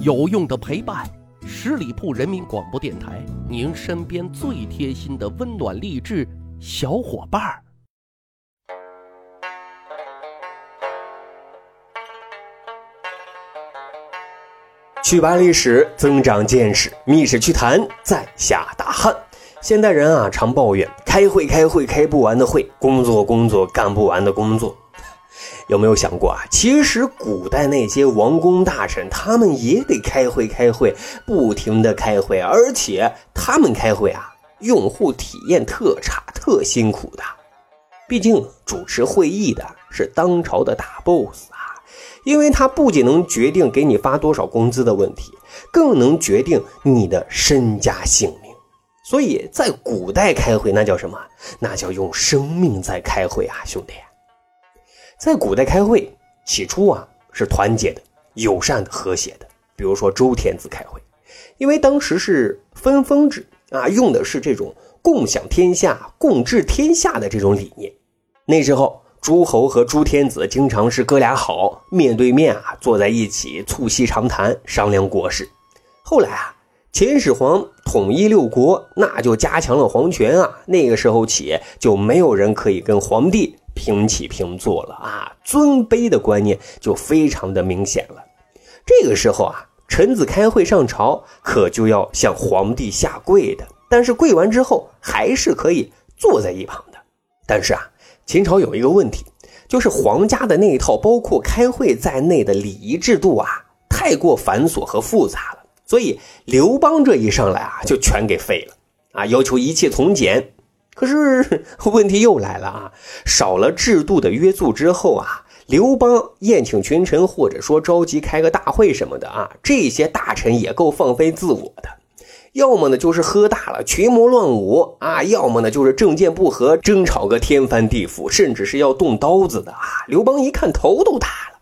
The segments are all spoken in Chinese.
有用的陪伴，十里铺人民广播电台，您身边最贴心的温暖励志小伙伴儿。去扒历史，增长见识，密室趣谈，在下大汉。现代人啊，常抱怨开会、开会、开不完的会，工作、工作、干不完的工作。有没有想过啊？其实古代那些王公大臣，他们也得开会开会，不停的开会，而且他们开会啊，用户体验特差，特辛苦的。毕竟主持会议的是当朝的大 boss 啊，因为他不仅能决定给你发多少工资的问题，更能决定你的身家性命。所以在古代开会，那叫什么？那叫用生命在开会啊，兄弟。在古代开会，起初啊是团结的、友善的、和谐的。比如说周天子开会，因为当时是分封制啊，用的是这种共享天下、共治天下的这种理念。那时候诸侯和诸天子经常是哥俩好，面对面啊坐在一起促膝长谈，商量国事。后来啊，秦始皇统一六国，那就加强了皇权啊。那个时候起，就没有人可以跟皇帝。平起平坐了啊，尊卑的观念就非常的明显了。这个时候啊，臣子开会上朝，可就要向皇帝下跪的。但是跪完之后，还是可以坐在一旁的。但是啊，秦朝有一个问题，就是皇家的那一套包括开会在内的礼仪制度啊，太过繁琐和复杂了。所以刘邦这一上来啊，就全给废了啊，要求一切从简。可是 问题又来了啊！少了制度的约束之后啊，刘邦宴请群臣，或者说召集开个大会什么的啊，这些大臣也够放飞自我的。要么呢就是喝大了，群魔乱舞啊；要么呢就是政见不合，争吵个天翻地覆，甚至是要动刀子的啊。刘邦一看头都大了。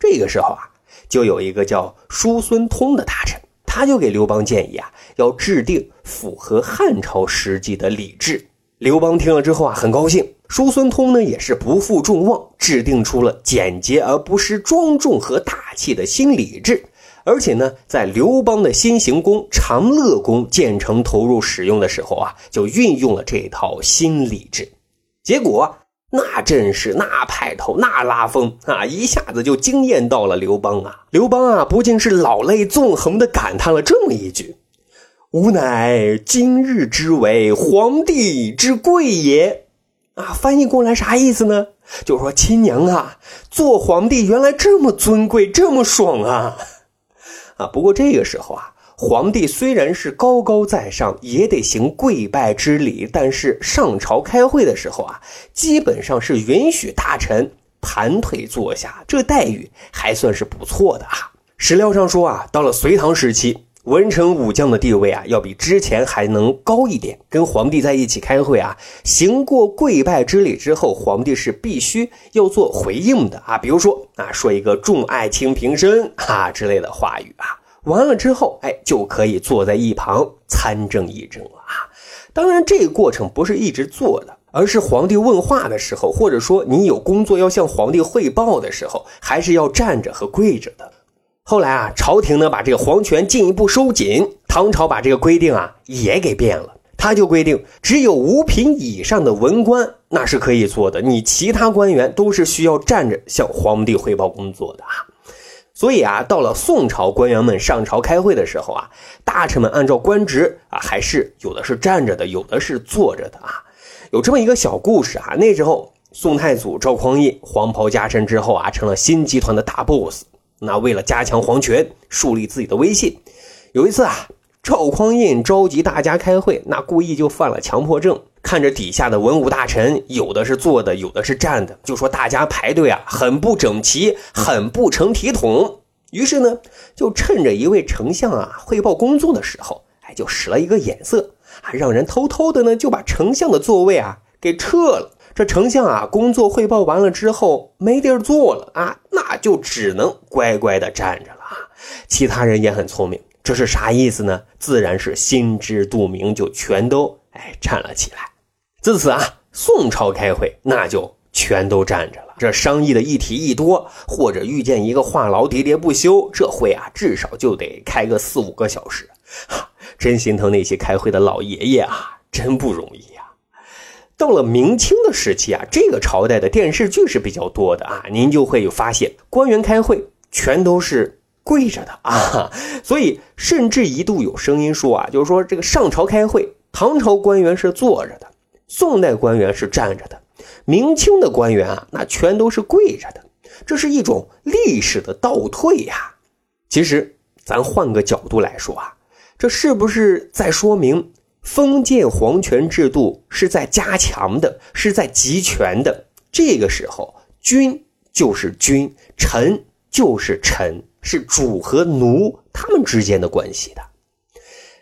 这个时候啊，就有一个叫叔孙通的大臣，他就给刘邦建议啊，要制定符合汉朝实际的礼制。刘邦听了之后啊，很高兴。叔孙通呢，也是不负众望，制定出了简洁而不失庄重和大气的新礼制。而且呢，在刘邦的新行宫长乐宫建成投入使用的时候啊，就运用了这套新礼制。结果那阵势、那派头、那拉风啊，一下子就惊艳到了刘邦啊！刘邦啊，不禁是老泪纵横的感叹了这么一句。吾乃今日之为皇帝之贵也，啊，翻译过来啥意思呢？就说亲娘啊，做皇帝原来这么尊贵，这么爽啊！啊，不过这个时候啊，皇帝虽然是高高在上，也得行跪拜之礼，但是上朝开会的时候啊，基本上是允许大臣盘腿坐下，这待遇还算是不错的啊。史料上说啊，到了隋唐时期。文臣武将的地位啊，要比之前还能高一点。跟皇帝在一起开会啊，行过跪拜之礼之后，皇帝是必须要做回应的啊。比如说啊，说一个众爱卿平身啊之类的话语啊，完了之后，哎，就可以坐在一旁参政议政了啊。当然，这个过程不是一直做的，而是皇帝问话的时候，或者说你有工作要向皇帝汇报的时候，还是要站着和跪着的。后来啊，朝廷呢把这个皇权进一步收紧，唐朝把这个规定啊也给变了。他就规定，只有五品以上的文官那是可以做的，你其他官员都是需要站着向皇帝汇报工作的啊。所以啊，到了宋朝，官员们上朝开会的时候啊，大臣们按照官职啊，还是有的是站着的，有的是坐着的啊。有这么一个小故事啊，那时候宋太祖赵匡胤黄袍加身之后啊，成了新集团的大 boss。那为了加强皇权，树立自己的威信，有一次啊，赵匡胤召集大家开会，那故意就犯了强迫症，看着底下的文武大臣，有的是坐的，有的是站的，就说大家排队啊，很不整齐，很不成体统。于是呢，就趁着一位丞相啊汇报工作的时候，哎，就使了一个眼色，啊，让人偷偷的呢就把丞相的座位啊给撤了。这丞相啊，工作汇报完了之后没地儿坐了啊，那就只能乖乖的站着了啊。其他人也很聪明，这是啥意思呢？自然是心知肚明，就全都哎站了起来。自此啊，宋朝开会那就全都站着了。这商议的议题一多，或者遇见一个话痨喋喋不休，这会啊至少就得开个四五个小时。哈，真心疼那些开会的老爷爷啊，真不容易呀。到了明清的时期啊，这个朝代的电视剧是比较多的啊，您就会有发现，官员开会全都是跪着的啊，所以甚至一度有声音说啊，就是说这个上朝开会，唐朝官员是坐着的，宋代官员是站着的，明清的官员啊，那全都是跪着的，这是一种历史的倒退呀。其实咱换个角度来说啊，这是不是在说明？封建皇权制度是在加强的，是在集权的。这个时候，君就是君，臣就是臣，是主和奴他们之间的关系的。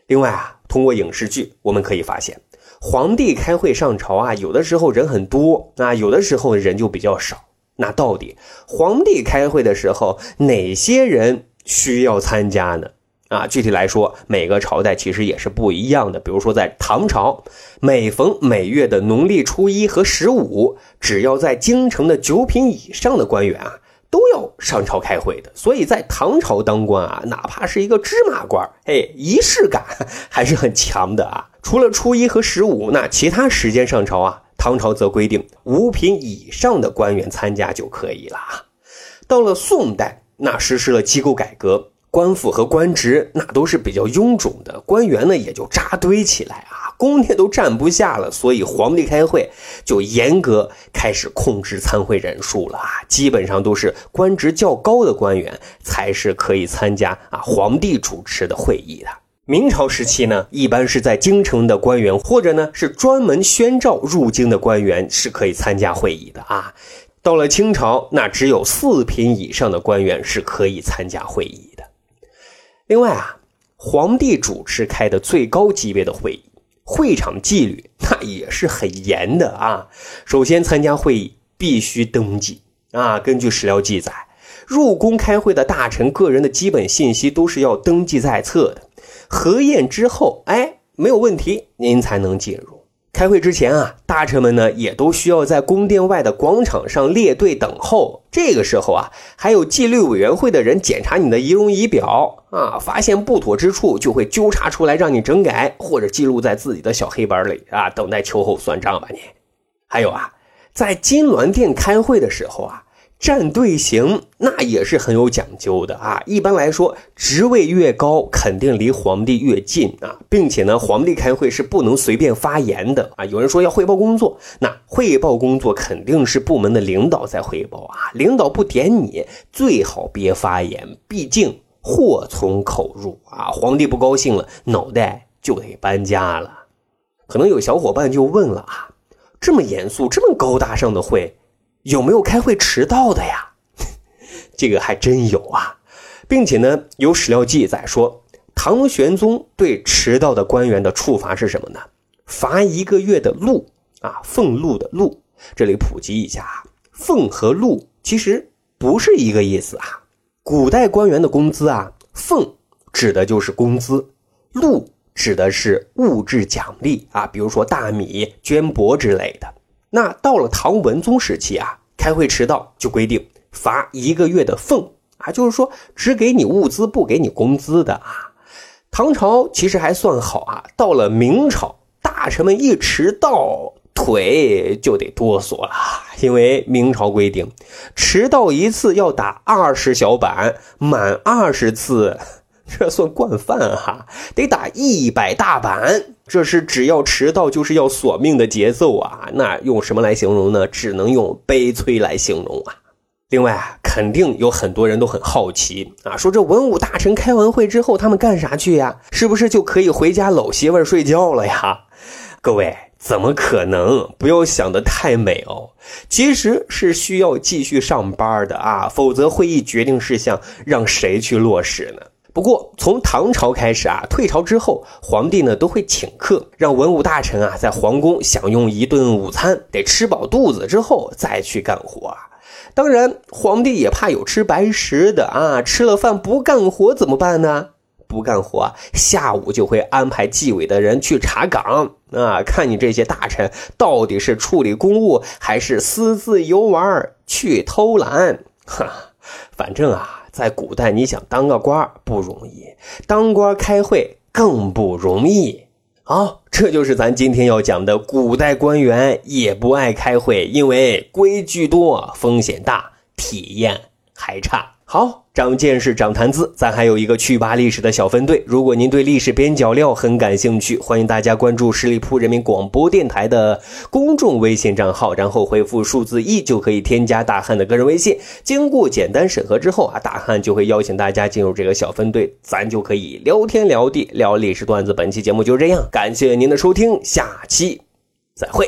另外啊，通过影视剧，我们可以发现，皇帝开会上朝啊，有的时候人很多，啊，有的时候人就比较少。那到底皇帝开会的时候，哪些人需要参加呢？啊，具体来说，每个朝代其实也是不一样的。比如说，在唐朝，每逢每月的农历初一和十五，只要在京城的九品以上的官员啊，都要上朝开会的。所以在唐朝当官啊，哪怕是一个芝麻官，哎，仪式感还是很强的啊。除了初一和十五，那其他时间上朝啊，唐朝则规定五品以上的官员参加就可以了啊。到了宋代，那实施了机构改革。官府和官职那都是比较臃肿的，官员呢也就扎堆起来啊，宫殿都站不下了，所以皇帝开会就严格开始控制参会人数了啊，基本上都是官职较高的官员才是可以参加啊皇帝主持的会议的。明朝时期呢，一般是在京城的官员或者呢是专门宣召入京的官员是可以参加会议的啊。到了清朝，那只有四品以上的官员是可以参加会议的。另外啊，皇帝主持开的最高级别的会议，会场纪律 那也是很严的啊。首先参加会议必须登记啊，根据史料记载，入宫开会的大臣个人的基本信息都是要登记在册的。核验之后，哎，没有问题，您才能进入。开会之前啊，大臣们呢也都需要在宫殿外的广场上列队等候。这个时候啊，还有纪律委员会的人检查你的仪容仪表啊，发现不妥之处就会纠察出来让你整改，或者记录在自己的小黑板里啊，等待秋后算账吧你。还有啊，在金銮殿开会的时候啊。站队形那也是很有讲究的啊。一般来说，职位越高，肯定离皇帝越近啊，并且呢，皇帝开会是不能随便发言的啊。有人说要汇报工作，那汇报工作肯定是部门的领导在汇报啊。领导不点你，最好别发言，毕竟祸从口入啊。皇帝不高兴了，脑袋就得搬家了。可能有小伙伴就问了啊，这么严肃、这么高大上的会？有没有开会迟到的呀？这个还真有啊，并且呢，有史料记载说，唐玄宗对迟到的官员的处罚是什么呢？罚一个月的禄啊，俸禄的禄。这里普及一下啊，俸和禄其实不是一个意思啊。古代官员的工资啊，俸指的就是工资，禄指的是物质奖励啊，比如说大米、绢帛之类的。那到了唐文宗时期啊，开会迟到就规定罚一个月的俸啊，就是说只给你物资不给你工资的啊。唐朝其实还算好啊，到了明朝，大臣们一迟到腿就得哆嗦了，因为明朝规定迟到一次要打二十小板，满二十次。这算惯犯哈，得打一百大板。这是只要迟到就是要索命的节奏啊！那用什么来形容呢？只能用悲催来形容啊！另外啊，肯定有很多人都很好奇啊，说这文武大臣开完会之后，他们干啥去呀？是不是就可以回家搂媳妇睡觉了呀？各位，怎么可能？不要想得太美哦，其实是需要继续上班的啊，否则会议决定事项让谁去落实呢？不过，从唐朝开始啊，退朝之后，皇帝呢都会请客，让文武大臣啊在皇宫享用一顿午餐，得吃饱肚子之后再去干活。当然，皇帝也怕有吃白食的啊，吃了饭不干活怎么办呢？不干活，下午就会安排纪委的人去查岗啊，看你这些大臣到底是处理公务，还是私自游玩去偷懒。哈，反正啊，在古代，你想当个官不容易，当官开会更不容易。好，这就是咱今天要讲的古代官员也不爱开会，因为规矩多，风险大，体验还差。好，长见识，长谈资。咱还有一个趣扒历史的小分队，如果您对历史边角料很感兴趣，欢迎大家关注十里铺人民广播电台的公众微信账号，然后回复数字一就可以添加大汉的个人微信。经过简单审核之后啊，大汉就会邀请大家进入这个小分队，咱就可以聊天聊地聊历史段子。本期节目就这样，感谢您的收听，下期再会。